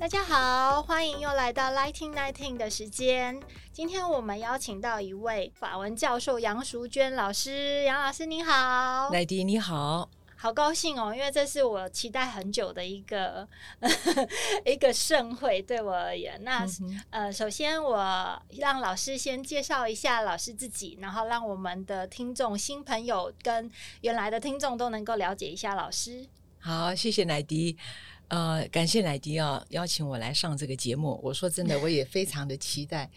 大家好，欢迎又来到 Lighting Nineteen 的时间。今天我们邀请到一位法文教授杨淑娟老师，杨老师您好，奶迪你好，好高兴哦，因为这是我期待很久的一个 一个盛会，对我而言。那、嗯、呃，首先我让老师先介绍一下老师自己，然后让我们的听众新朋友跟原来的听众都能够了解一下老师。好，谢谢奶迪。呃，感谢乃迪啊，邀请我来上这个节目。我说真的，我也非常的期待，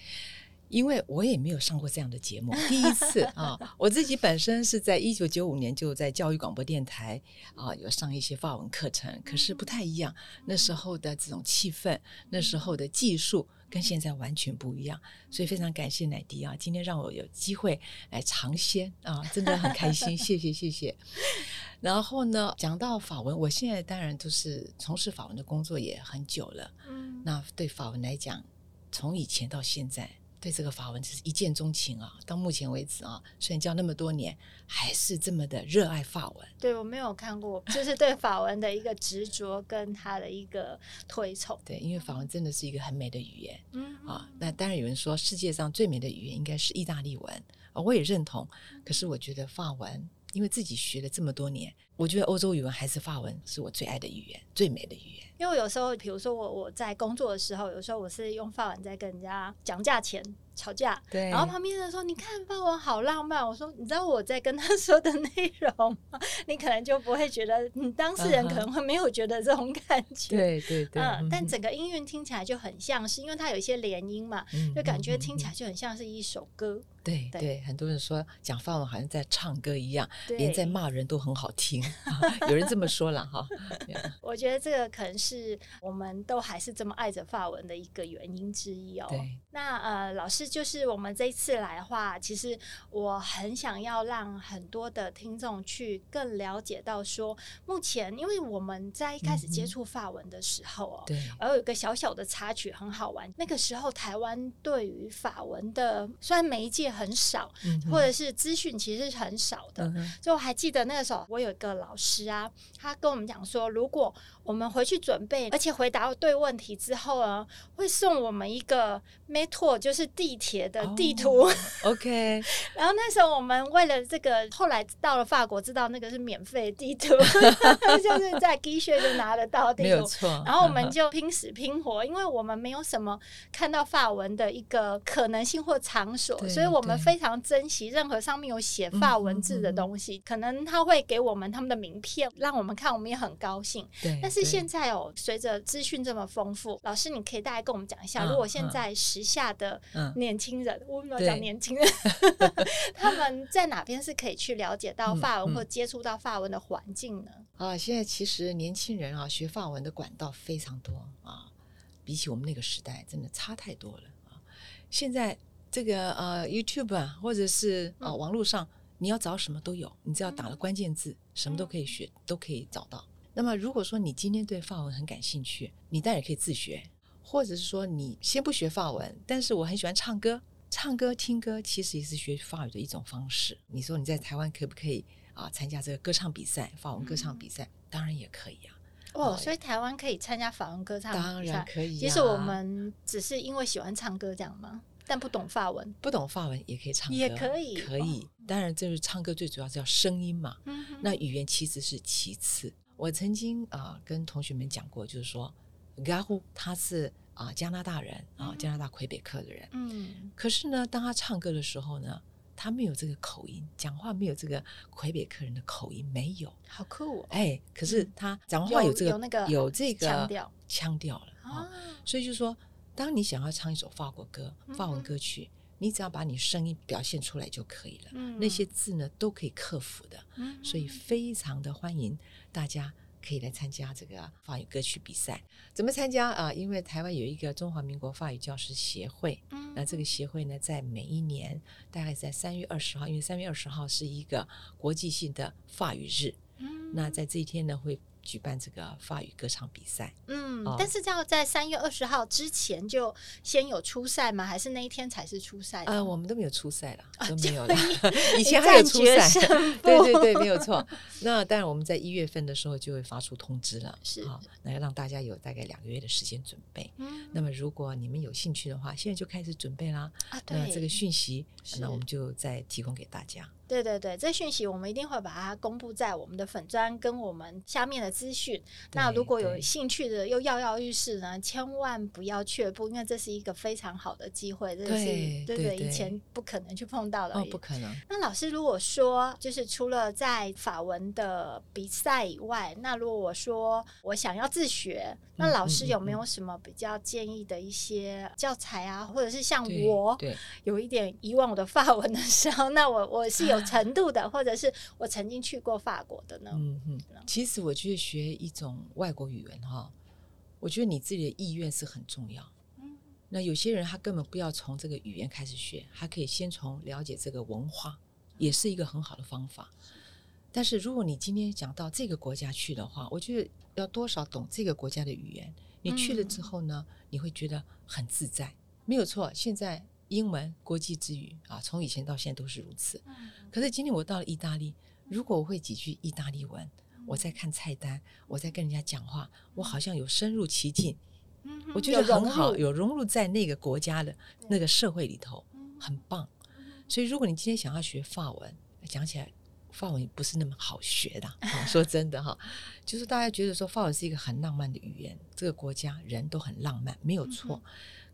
因为我也没有上过这样的节目，第一次 啊。我自己本身是在一九九五年就在教育广播电台啊，有上一些法文课程，可是不太一样。那时候的这种气氛，那时候的技术。跟现在完全不一样，所以非常感谢乃迪啊，今天让我有机会来尝鲜啊，真的很开心，谢谢谢谢。然后呢，讲到法文，我现在当然都是从事法文的工作也很久了，嗯，那对法文来讲，从以前到现在。对这个法文就是一见钟情啊！到目前为止啊，虽然教那么多年，还是这么的热爱法文。对，我没有看过，就是对法文的一个执着跟他的一个推崇。对，因为法文真的是一个很美的语言。嗯啊，那当然有人说世界上最美的语言应该是意大利文啊，我也认同。可是我觉得法文。因为自己学了这么多年，我觉得欧洲语文还是法文是我最爱的语言，最美的语言。因为有时候，比如说我我在工作的时候，有时候我是用法文在跟人家讲价钱、吵架，对。然后旁边人说：“你看法文好浪漫。”我说：“你知道我在跟他说的内容吗？你可能就不会觉得，你当事人可能会没有觉得这种感觉。”对对对。嗯，但整个音韵听起来就很像是，因为它有一些连音嘛，就感觉听起来就很像是一首歌。对对，对，很多人说讲法文好像在唱歌一样，连在骂人都很好听，有人这么说了哈。我觉得这个可能是我们都还是这么爱着法文的一个原因之一哦。对，那呃，老师就是我们这一次来的话，其实我很想要让很多的听众去更了解到说，目前因为我们在一开始接触法文的时候哦，对，而有一个小小的插曲很好玩，那个时候台湾对于法文的虽然媒介。很少，或者是资讯其实是很少的。嗯、就我还记得那个时候，我有一个老师啊，他跟我们讲说，如果我们回去准备，而且回答对问题之后呢，会送我们一个 metro，就是地铁的地图。Oh, OK。然后那时候我们为了这个，后来到了法国，知道那个是免费地图，就是在 Guichet 就拿得到地图。没有错。然后我们就拼死拼活，因为我们没有什么看到法文的一个可能性或场所，所以我们非常珍惜任何上面有写法文字的东西。可能他会给我们他们的名片，让我们看，我们也很高兴。对。但是现在哦，随着资讯这么丰富，老师，你可以大概跟我们讲一下，如果现在时下的年轻人，我们讲年轻人，他们在哪边是可以去了解到法文或接触到法文的环境呢？啊，现在其实年轻人啊，学法文的管道非常多啊，比起我们那个时代，真的差太多了啊。现在这个呃，YouTube 啊，或者是啊，网络上，你要找什么都有，你只要打了关键字，什么都可以学，都可以找到。那么，如果说你今天对法文很感兴趣，你当然可以自学，或者是说你先不学法文，但是我很喜欢唱歌，唱歌听歌其实也是学法语的一种方式。你说你在台湾可不可以啊参加这个歌唱比赛，法文歌唱比赛？嗯、当然也可以啊。哦，所以台湾可以参加法文歌唱比赛，当然可以、啊。其实我们只是因为喜欢唱歌这样吗？但不懂法文，不懂法文也可以唱歌，也可以，可以。哦、当然，就是唱歌最主要是要声音嘛。嗯、那语言其实是其次。我曾经啊、呃、跟同学们讲过，就是说，Gahou 他是啊、呃、加拿大人啊、呃、加拿大魁北克的人，嗯，可是呢，当他唱歌的时候呢，他没有这个口音，讲话没有这个魁北克人的口音，没有，好酷哦，哎，可是他讲话有这个那个有这个腔调腔调了啊，所以就是说，当你想要唱一首法国歌、法文歌曲。嗯你只要把你声音表现出来就可以了，嗯、那些字呢都可以克服的，嗯、所以非常的欢迎大家可以来参加这个法语歌曲比赛。怎么参加啊？因为台湾有一个中华民国法语教师协会，嗯，那这个协会呢，在每一年大概在三月二十号，因为三月二十号是一个国际性的法语日，嗯，那在这一天呢会。举办这个法语歌唱比赛，嗯，哦、但是要在三月二十号之前就先有初赛吗？还是那一天才是初赛？呃，我们都没有初赛了，都没有了。以前还有初赛，对对对，没有错。那当然，我们在一月份的时候就会发出通知了，是啊，那要让大家有大概两个月的时间准备。嗯，那么如果你们有兴趣的话，现在就开始准备啦。啊，对，那这个讯息，那我们就再提供给大家。对对对，这讯息我们一定会把它公布在我们的粉砖跟我们下面的资讯。那如果有兴趣的又跃跃欲试呢，千万不要却步，因为这是一个非常好的机会，这是对对对，以前不可能去碰到的。哦，不可能。那老师如果说，就是除了在法文的比赛以外，那如果我说我想要自学，那老师有没有什么比较建议的一些教材啊？或者是像我有一点遗忘我的法文的时候，那我我是有。程度的，或者是我曾经去过法国的呢？嗯嗯，其实我觉得学一种外国语言哈，我觉得你自己的意愿是很重要。嗯，那有些人他根本不要从这个语言开始学，他可以先从了解这个文化，也是一个很好的方法。但是如果你今天讲到这个国家去的话，我觉得要多少懂这个国家的语言，你去了之后呢，你会觉得很自在。没有错，现在。英文国际之语啊，从以前到现在都是如此。可是今天我到了意大利，如果我会几句意大利文，我在看菜单，我在跟人家讲话，我好像有深入其境，我觉得很好，有融入在那个国家的那个社会里头，很棒。所以，如果你今天想要学法文，讲起来法文不是那么好学的。说真的哈，就是大家觉得说法文是一个很浪漫的语言，这个国家人都很浪漫，没有错。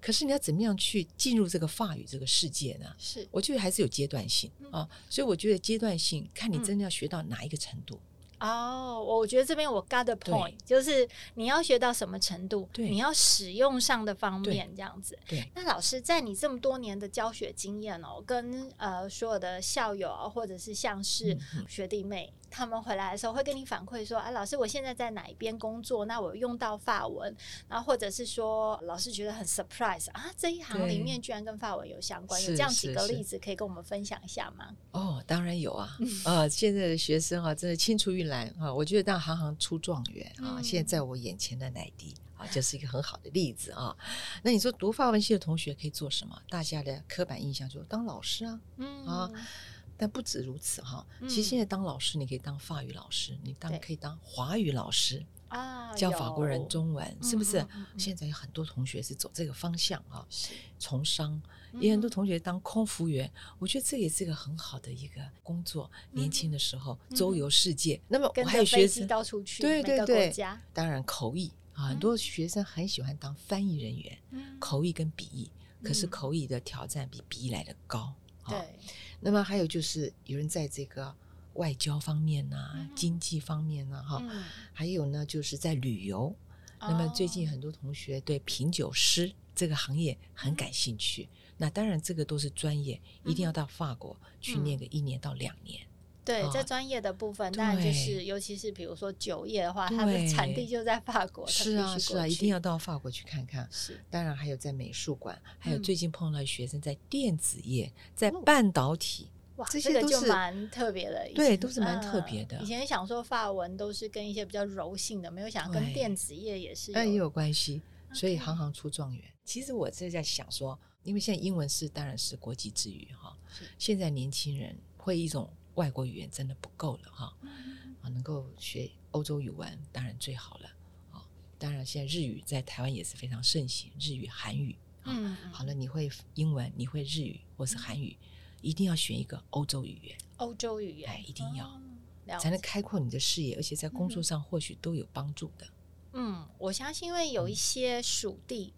可是你要怎么样去进入这个法语这个世界呢？是，我觉得还是有阶段性啊，所以我觉得阶段性看你真的要学到哪一个程度。哦，我觉得这边我 got the point，就是你要学到什么程度，对，你要使用上的方面这样子。对，那老师在你这么多年的教学经验哦，跟呃所有的校友啊，或者是像是学弟妹。他们回来的时候会跟你反馈说：“啊，老师，我现在在哪一边工作？那我用到法文，然后或者是说，老师觉得很 surprise 啊，这一行里面居然跟法文有相关，有这样几个例子可以跟我们分享一下吗？”哦，当然有啊！啊，现在的学生啊，真的青出于蓝啊！我觉得当行行出状元啊！嗯、现在在我眼前的乃迪啊，就是一个很好的例子啊。那你说读法文系的同学可以做什么？大家的刻板印象就是当老师啊，嗯啊。但不止如此哈，其实现在当老师，你可以当法语老师，你当可以当华语老师啊，教法国人中文，是不是？现在有很多同学是走这个方向啊，从商，也很多同学当空服员，我觉得这也是一个很好的一个工作。年轻的时候周游世界，那么我还有学生到处去，对对对，当然口译啊，很多学生很喜欢当翻译人员，口译跟笔译，可是口译的挑战比笔译来的高。对。那么还有就是有人在这个外交方面呐、啊，嗯、经济方面呐，哈，还有呢，就是在旅游。嗯、那么最近很多同学对品酒师这个行业很感兴趣。嗯、那当然，这个都是专业，一定要到法国去念个一年到两年。嗯、对，在专业的部分，当然就是尤其是比如说酒业的话，它的产地就在法国。是啊，是啊，一定要到法国去看看。是，当然还有在美术馆，还有最近碰到学生在电子业，在半导体。哇，这些都是蛮特别的，对，都是蛮特别的。以前想说法文都是跟一些比较柔性的，没有想跟电子业也是，但也有关系。所以行行出状元。其实我是在想说，因为现在英文是当然是国际之语哈，现在年轻人会一种外国语言真的不够了哈，啊，能够学欧洲语文当然最好了啊。当然现在日语在台湾也是非常盛行，日语、韩语。嗯，好了，你会英文，你会日语或是韩语。一定要选一个欧洲语言，欧洲语言，哎，一定要，哦、才能开阔你的视野，而且在工作上或许都有帮助的。嗯，我相信，因为有一些属地，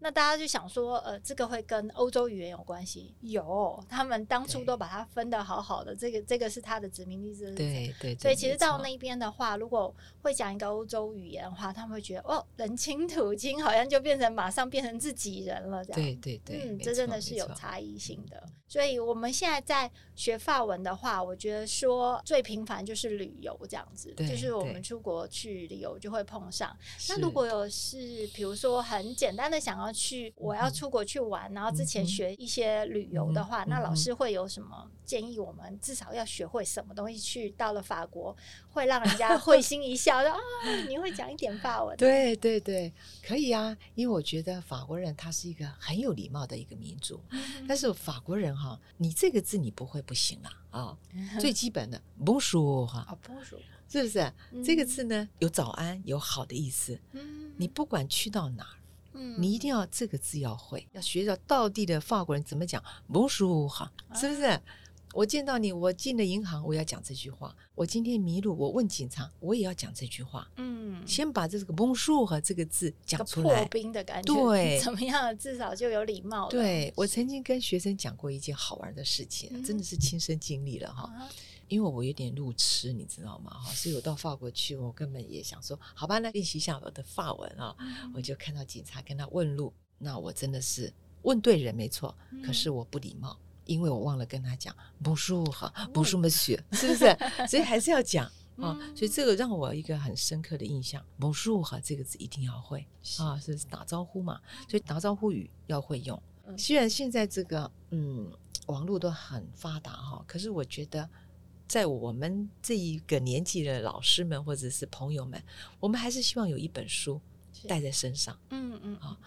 那大家就想说，呃，这个会跟欧洲语言有关系？有，他们当初都把它分得好好的。这个这个是他的殖民地，对对，对。所以其实到那边的话，如果会讲一个欧洲语言的话，他们会觉得哦，人亲土亲，好像就变成马上变成自己人了，这样。对对对，嗯，这真的是有差异性的。所以我们现在在学法文的话，我觉得说最频繁就是旅游这样子，就是我们出国去旅游就会碰上。那如果有是比如说很简单的想要。去我要出国去玩，然后之前学一些旅游的话，那老师会有什么建议？我们至少要学会什么东西？去到了法国会让人家会心一笑，说啊，你会讲一点法文？对对对，可以啊，因为我觉得法国人他是一个很有礼貌的一个民族。但是法国人哈，你这个字你不会不行了啊，最基本的 Bonjour 哈，Bonjour 是不是？这个字呢有早安有好的意思。嗯你不管去到哪儿。嗯，你一定要这个字要会，要学到道地的法国人怎么讲，Bonjour 哈，是不是？啊、我见到你，我进了银行，我要讲这句话。我今天迷路，我问警察，我也要讲这句话。嗯，先把这个 Bonjour 和这个字讲出来。破冰的感觉，对，怎么样？至少就有礼貌。对，我曾经跟学生讲过一件好玩的事情，嗯、真的是亲身经历了哈。啊因为我有点路痴，你知道吗？哈，所以我到法国去，我根本也想说，好吧，那练习一下我的法文啊。嗯、我就看到警察跟他问路，那我真的是问对人没错，嗯、可是我不礼貌，因为我忘了跟他讲 Bonjour 哈，Bonjour Monsieur，是不是？所以还是要讲 啊。嗯、所以这个让我有一个很深刻的印象，Bonjour 哈这个字一定要会啊，是打招呼嘛，所以打招呼语要会用。嗯、虽然现在这个嗯网络都很发达哈，可是我觉得。在我们这一个年纪的老师们或者是朋友们，我们还是希望有一本书带在身上。嗯嗯啊，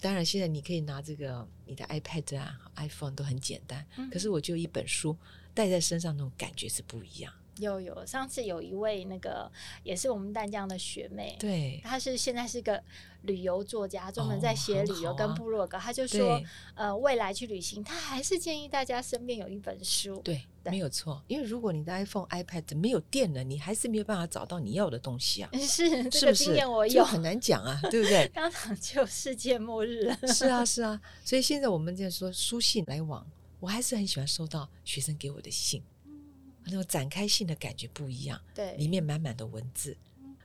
当然现在你可以拿这个你的 iPad 啊、iPhone 都很简单，嗯、可是我就一本书带在身上，那种感觉是不一样。有有，上次有一位那个也是我们淡江的学妹，对，她是现在是个旅游作家，专门在写旅游跟部落格。她、哦啊、就说，呃，未来去旅行，她还是建议大家身边有一本书。对，对没有错，因为如果你的 iPhone、iPad 没有电了，你还是没有办法找到你要的东西啊。是，这个经验我有，很难讲啊，对不对？当场就世界末日了。是啊，是啊，所以现在我们在说书信来往，我还是很喜欢收到学生给我的信。那种展开性的感觉不一样，对，里面满满的文字，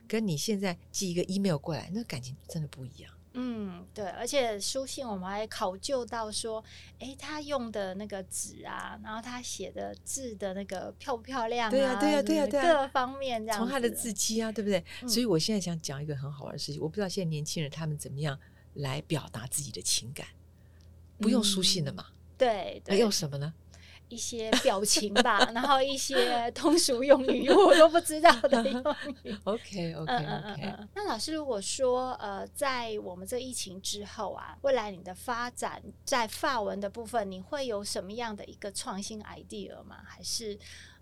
跟你现在寄一个 email 过来，那感情真的不一样。嗯，对，而且书信我们还考究到说，哎，他用的那个纸啊，然后他写的字的那个漂不漂亮啊？对呀，对呀，对呀，对呀，各方面这样。从他的字迹啊，对不对？所以我现在想讲一个很好玩的事情，我不知道现在年轻人他们怎么样来表达自己的情感，不用书信的嘛？对，那用什么呢？一些表情吧，然后一些通俗用语我都不知道的用语。OK OK OK。嗯嗯嗯。那老师如果说呃，在我们这疫情之后啊，未来你的发展在发文的部分，你会有什么样的一个创新 idea 吗？还是？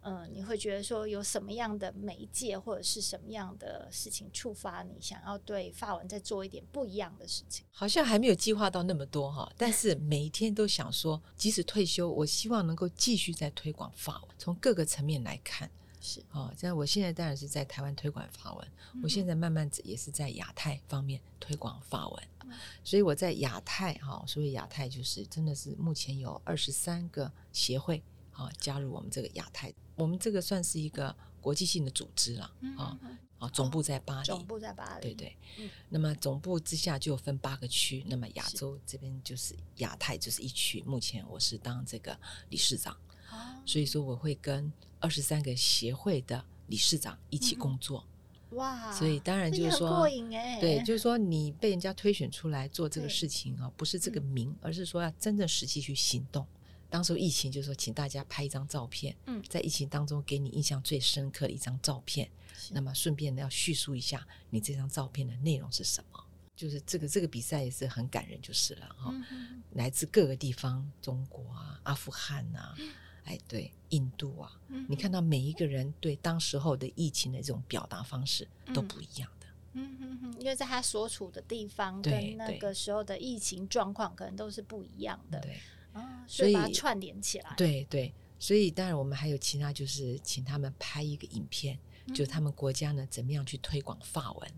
嗯，你会觉得说有什么样的媒介或者是什么样的事情触发你想要对法文再做一点不一样的事情？好像还没有计划到那么多哈，但是每一天都想说，即使退休，我希望能够继续在推广法文，从各个层面来看是哦。像我现在当然是在台湾推广法文，嗯、我现在慢慢也是在亚太方面推广法文，嗯、所以我在亚太哈，所以亚太就是真的是目前有二十三个协会啊加入我们这个亚太。我们这个算是一个国际性的组织了，啊、嗯、啊，总部在巴黎，总部在巴黎，对对。嗯、那么总部之下就分八个区，那么亚洲这边就是亚太就是一区。目前我是当这个理事长，哦、所以说我会跟二十三个协会的理事长一起工作。嗯、哇，所以当然就是说，对，就是说你被人家推选出来做这个事情啊，不是这个名，嗯、而是说要真正实际去行动。当时疫情就是说，请大家拍一张照片，嗯，在疫情当中给你印象最深刻的一张照片。那么顺便，要叙述一下你这张照片的内容是什么？就是这个这个比赛也是很感人，就是了哈。嗯、来自各个地方，中国啊、阿富汗啊，嗯、哎对，印度啊，嗯、你看到每一个人对当时候的疫情的这种表达方式都不一样的。因为在他所处的地方跟那个时候的疫情状况可能都是不一样的。对。所以把它串联起来，对对，所以当然我们还有其他，就是请他们拍一个影片，嗯、就是他们国家呢怎么样去推广法文。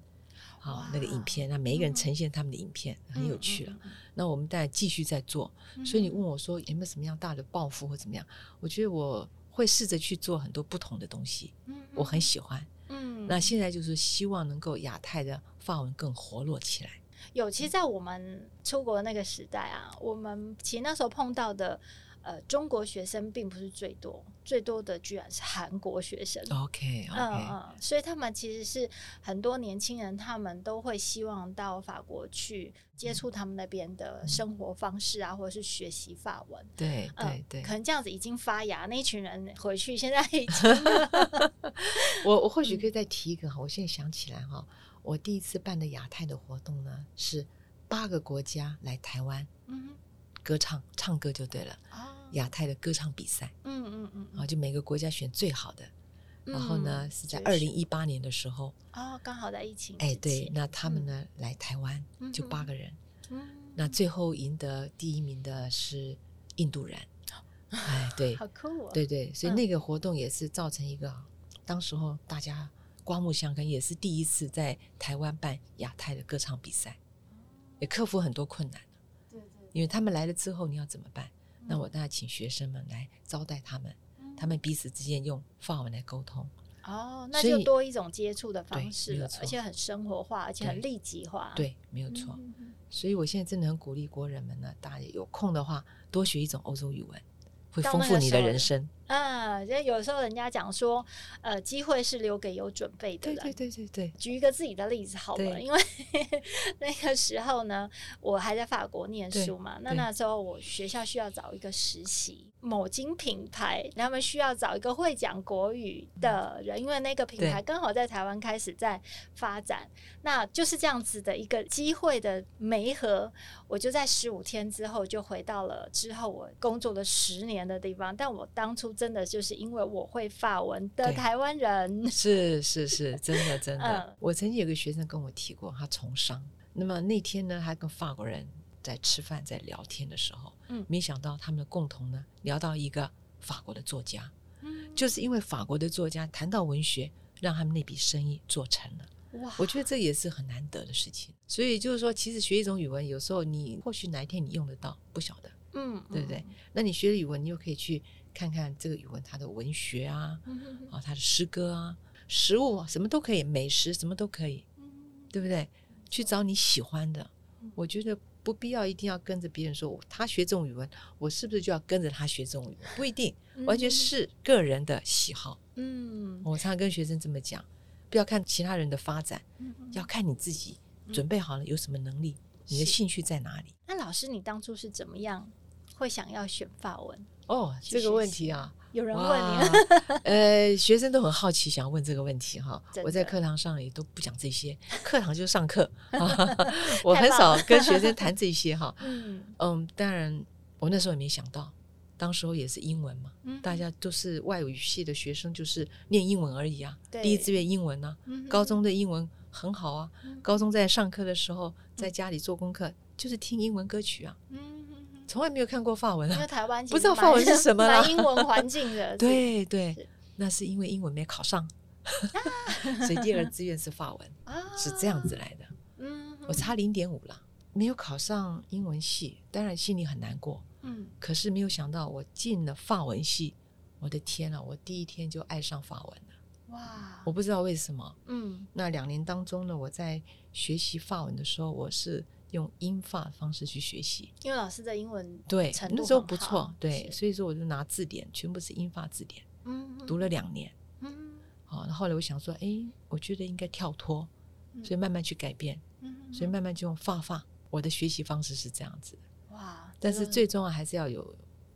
好那个影片，那每一个人呈现他们的影片，很有趣了。那我们再继续在做。所以你问我说有没有什么样大的抱负或怎么样？我觉得我会试着去做很多不同的东西。嗯我很喜欢。嗯，那现在就是希望能够亚太的法文更活络起来。有，其实，在我们出国的那个时代啊，我们其实那时候碰到的。呃，中国学生并不是最多，最多的居然是韩国学生。OK，嗯 okay. 嗯，所以他们其实是很多年轻人，他们都会希望到法国去接触他们那边的生活方式啊，嗯、或者是学习法文。对对对、嗯，可能这样子已经发芽，那一群人回去现在已经。我我或许可以再提一个哈，我现在想起来哈，我第一次办的亚太的活动呢，是八个国家来台湾。嗯。歌唱唱歌就对了，亚太的歌唱比赛，嗯嗯嗯，然后就每个国家选最好的，然后呢是在二零一八年的时候，哦，刚好在疫情，哎对，那他们呢来台湾就八个人，嗯，那最后赢得第一名的是印度人，哎对，好酷哦，对对，所以那个活动也是造成一个，当时候大家刮目相看，也是第一次在台湾办亚太的歌唱比赛，也克服很多困难。因为他们来了之后，你要怎么办？那我当然请学生们来招待他们，他们彼此之间用法文来沟通。哦，那就多一种接触的方式了，而且很生活化，而且很立即化。对，没有错。所以我现在真的很鼓励国人们呢，大家有空的话多学一种欧洲语文，会丰富你的人生。啊，因为有时候人家讲说，呃，机会是留给有准备的人。对对对对对。举一个自己的例子好了，因为 那个时候呢，我还在法国念书嘛，那那时候我学校需要找一个实习，某金品牌他们需要找一个会讲国语的人，因为那个品牌刚好在台湾开始在发展，那就是这样子的一个机会的媒合，我就在十五天之后就回到了之后我工作了十年的地方，但我当初。真的就是因为我会法文的台湾人，是 是是，真的真的。嗯、我曾经有个学生跟我提过，他从商。那么那天呢，他跟法国人在吃饭，在聊天的时候，嗯，没想到他们的共同呢聊到一个法国的作家，嗯，就是因为法国的作家谈到文学，让他们那笔生意做成了。哇，我觉得这也是很难得的事情。所以就是说，其实学一种语文，有时候你或许哪一天你用得到，不晓得，嗯，对不对？那你学了语文，你又可以去。看看这个语文，它的文学啊，啊，它的诗歌啊，食物啊，什么都可以，美食什么都可以，对不对？去找你喜欢的。我觉得不必要一定要跟着别人说，他学这种语文，我是不是就要跟着他学这种语文？不一定，完全是个人的喜好。嗯，我常常跟学生这么讲，不要看其他人的发展，要看你自己准备好了有什么能力，你的兴趣在哪里。那老师，你当初是怎么样会想要选法文？哦，这个问题啊，有人问你，呃，学生都很好奇，想要问这个问题哈。我在课堂上也都不讲这些，课堂就上课，我很少跟学生谈这些哈。嗯嗯，当然，我那时候也没想到，当时候也是英文嘛，大家都是外语系的学生，就是念英文而已啊。第一志愿英文呢，高中的英文很好啊。高中在上课的时候，在家里做功课，就是听英文歌曲啊。从来没有看过法文啊，因为台湾不知道法文是什么啦。英文环境的，对对，那是因为英文没考上，所以第二志愿是法文，是这样子来的。嗯，我差零点五了，没有考上英文系，当然心里很难过。嗯，可是没有想到我进了法文系，我的天啊，我第一天就爱上法文了。哇，我不知道为什么。嗯，那两年当中呢，我在学习法文的时候，我是。用英法方式去学习，因为老师的英文对那时候不错，对，所以说我就拿字典，全部是英法字典，嗯，读了两年，嗯，好，那后来我想说，哎，我觉得应该跳脱，所以慢慢去改变，嗯，所以慢慢就用法法，我的学习方式是这样子，哇，但是最重要还是要有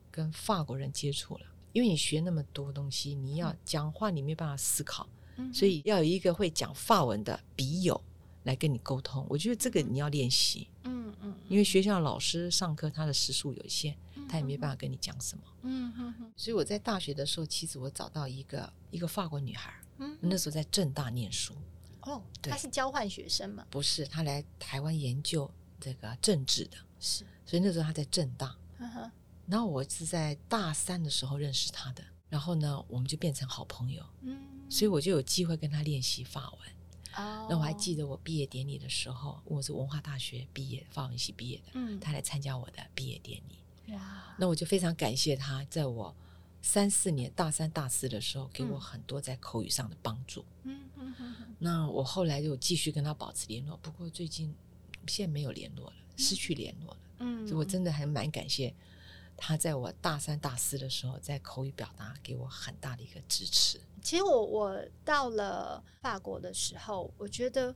跟法国人接触了，因为你学那么多东西，你要讲话你没办法思考，所以要有一个会讲法文的笔友。来跟你沟通，我觉得这个你要练习，嗯嗯，因为学校老师上课他的时数有限，他也没办法跟你讲什么，嗯哼哼。所以我在大学的时候，其实我找到一个一个法国女孩，嗯，那时候在正大念书，哦，她是交换学生吗？不是，她来台湾研究这个政治的，是，所以那时候她在正大，嗯哼。然后我是在大三的时候认识她的，然后呢，我们就变成好朋友，嗯，所以我就有机会跟她练习法文。哦，那我还记得我毕业典礼的时候，我是文化大学毕业，法文系毕业的，嗯，他来参加我的毕业典礼。哇，那我就非常感谢他，在我三四年大三大四的时候，给我很多在口语上的帮助。嗯嗯嗯。那我后来就继续跟他保持联络，不过最近现在没有联络了，失去联络了。嗯，所以我真的还蛮感谢。他在我大三、大四的时候，在口语表达给我很大的一个支持。其实我我到了法国的时候，我觉得，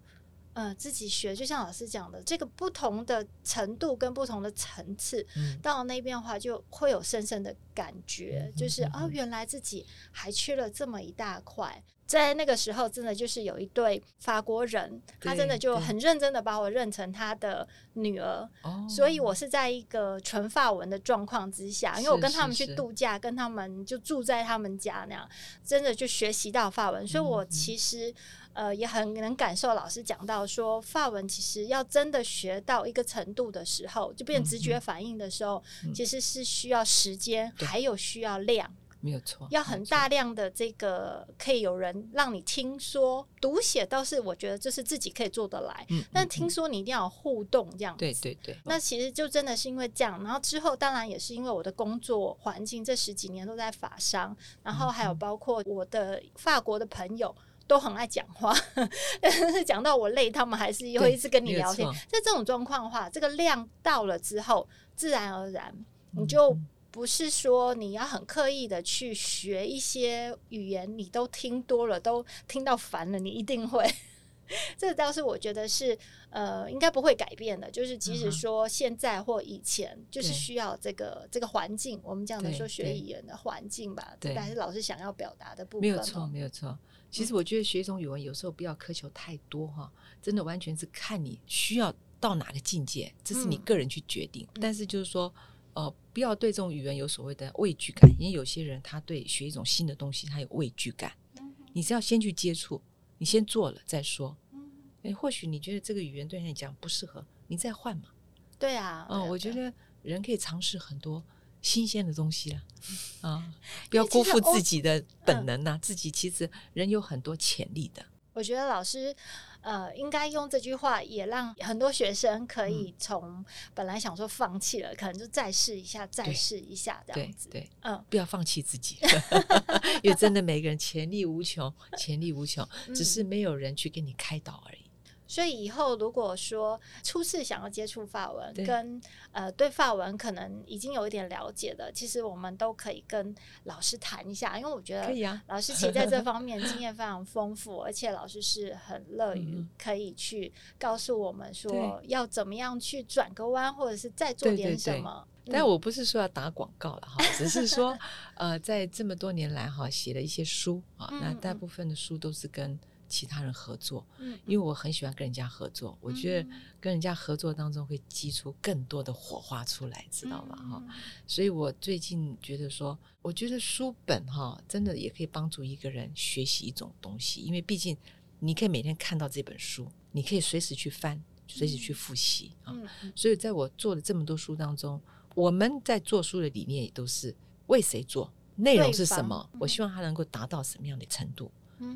呃，自己学就像老师讲的，这个不同的程度跟不同的层次，嗯、到了那边的话，就会有深深的感觉，嗯、就是啊、哦，原来自己还缺了这么一大块。在那个时候，真的就是有一对法国人，他真的就很认真的把我认成他的女儿，所以我是在一个纯法文的状况之下，因为我跟他们去度假，跟他们就住在他们家那样，真的就学习到法文，所以我其实呃也很能感受老师讲到说，法文其实要真的学到一个程度的时候，就变直觉反应的时候，其实是需要时间，还有需要量。没有错，要很大量的这个可以有人让你听说读写倒是我觉得这是自己可以做得来，嗯，但听说你一定要有互动这样子，对对对。那其实就真的是因为这样，然后之后当然也是因为我的工作环境这十几年都在法商，然后还有包括我的法国的朋友都很爱讲话，但是讲到我累，他们还是会一直跟你聊天。在这种状况的话，这个量到了之后，自然而然你就。不是说你要很刻意的去学一些语言，你都听多了，都听到烦了，你一定会。这倒是我觉得是呃，应该不会改变的。就是即使说现在或以前，就是需要这个这个环境，我们讲的说学语言的环境吧，对，还是老师想要表达的部分。没有错，没有错。其实我觉得学一种语文有时候不要苛求太多哈，真的完全是看你需要到哪个境界，这是你个人去决定。但是就是说。呃，不要对这种语言有所谓的畏惧感，因为有些人他对学一种新的东西他有畏惧感。你只要先去接触，你先做了再说。诶，或许你觉得这个语言对你来讲不适合，你再换嘛。对啊，嗯、呃，我觉得人可以尝试很多新鲜的东西了。啊，不要辜负自己的本能呐、啊，自己其实人有很多潜力的。我觉得老师，呃，应该用这句话，也让很多学生可以从本来想说放弃了，嗯、可能就再试一下，再试一下这样子。对，对嗯，不要放弃自己，因为真的每个人潜力无穷，潜力无穷，只是没有人去给你开导而已。所以以后如果说初次想要接触法文，跟呃对法文可能已经有一点了解的，其实我们都可以跟老师谈一下，因为我觉得老师其实在这 方面经验非常丰富，而且老师是很乐于可以去告诉我们说要怎么样去转个弯，或者是再做点什么。但我不是说要打广告了哈，只是说 呃在这么多年来哈写了一些书啊，那大部分的书都是跟。其他人合作，嗯，因为我很喜欢跟人家合作，嗯，我觉得跟人家合作当中会激出更多的火花出来，知道吗？哈，嗯，所以我最近觉得说，我觉得书本哈，真的也可以帮助一个人学习一种东西，因为毕竟你可以每天看到这本书，你可以随时去翻，随时去复习啊。嗯，所以在我做的这么多书当中，我们在做书的理念也都是为谁做，内容是什么，我希望它能够达到什么样的程度。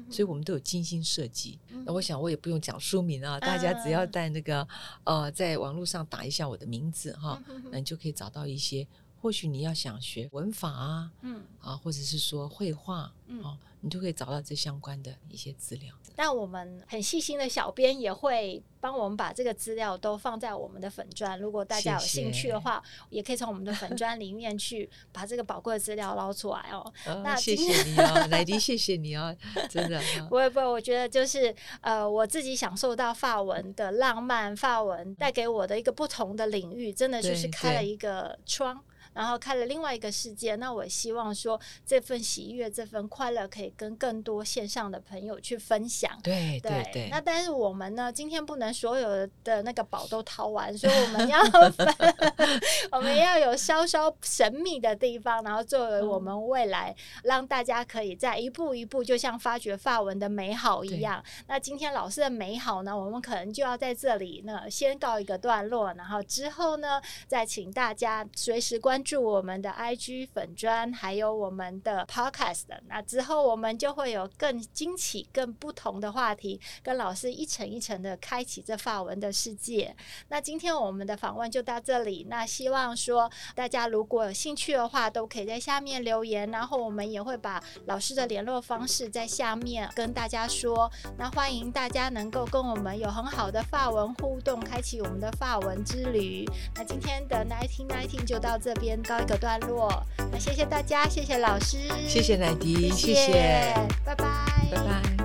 所以我们都有精心设计。那我想我也不用讲书名啊，大家只要在那个呃，在网络上打一下我的名字哈，那你就可以找到一些。或许你要想学文法啊，嗯啊，或者是说绘画，嗯，你就可以找到这相关的一些资料。那我们很细心的小编也会帮我们把这个资料都放在我们的粉砖。如果大家有兴趣的话，谢谢也可以从我们的粉砖里面去把这个宝贵的资料捞出来哦。哦那谢谢你哦，奶迪，谢谢你哦，真的。不会不会，我觉得就是呃，我自己享受到法文的浪漫，法文带给我的一个不同的领域，真的就是开了一个窗。然后开了另外一个世界，那我希望说这份喜悦、这份快乐可以跟更多线上的朋友去分享。对对。那但是我们呢，今天不能所有的那个宝都掏完，所以我们要分，我们要有稍稍神秘的地方，然后作为我们未来让大家可以在一步一步，就像发掘发文的美好一样。那今天老师的美好呢，我们可能就要在这里呢先告一个段落，然后之后呢，再请大家随时关。注我们的 IG 粉砖，还有我们的 Podcast。那之后我们就会有更惊奇、更不同的话题，跟老师一层一层的开启这法文的世界。那今天我们的访问就到这里。那希望说大家如果有兴趣的话，都可以在下面留言，然后我们也会把老师的联络方式在下面跟大家说。那欢迎大家能够跟我们有很好的法文互动，开启我们的法文之旅。那今天的 Nineteen Nineteen 就到这边告一个段落。那谢谢大家，谢谢老师，谢谢奶迪，谢谢，谢谢，拜拜，拜拜。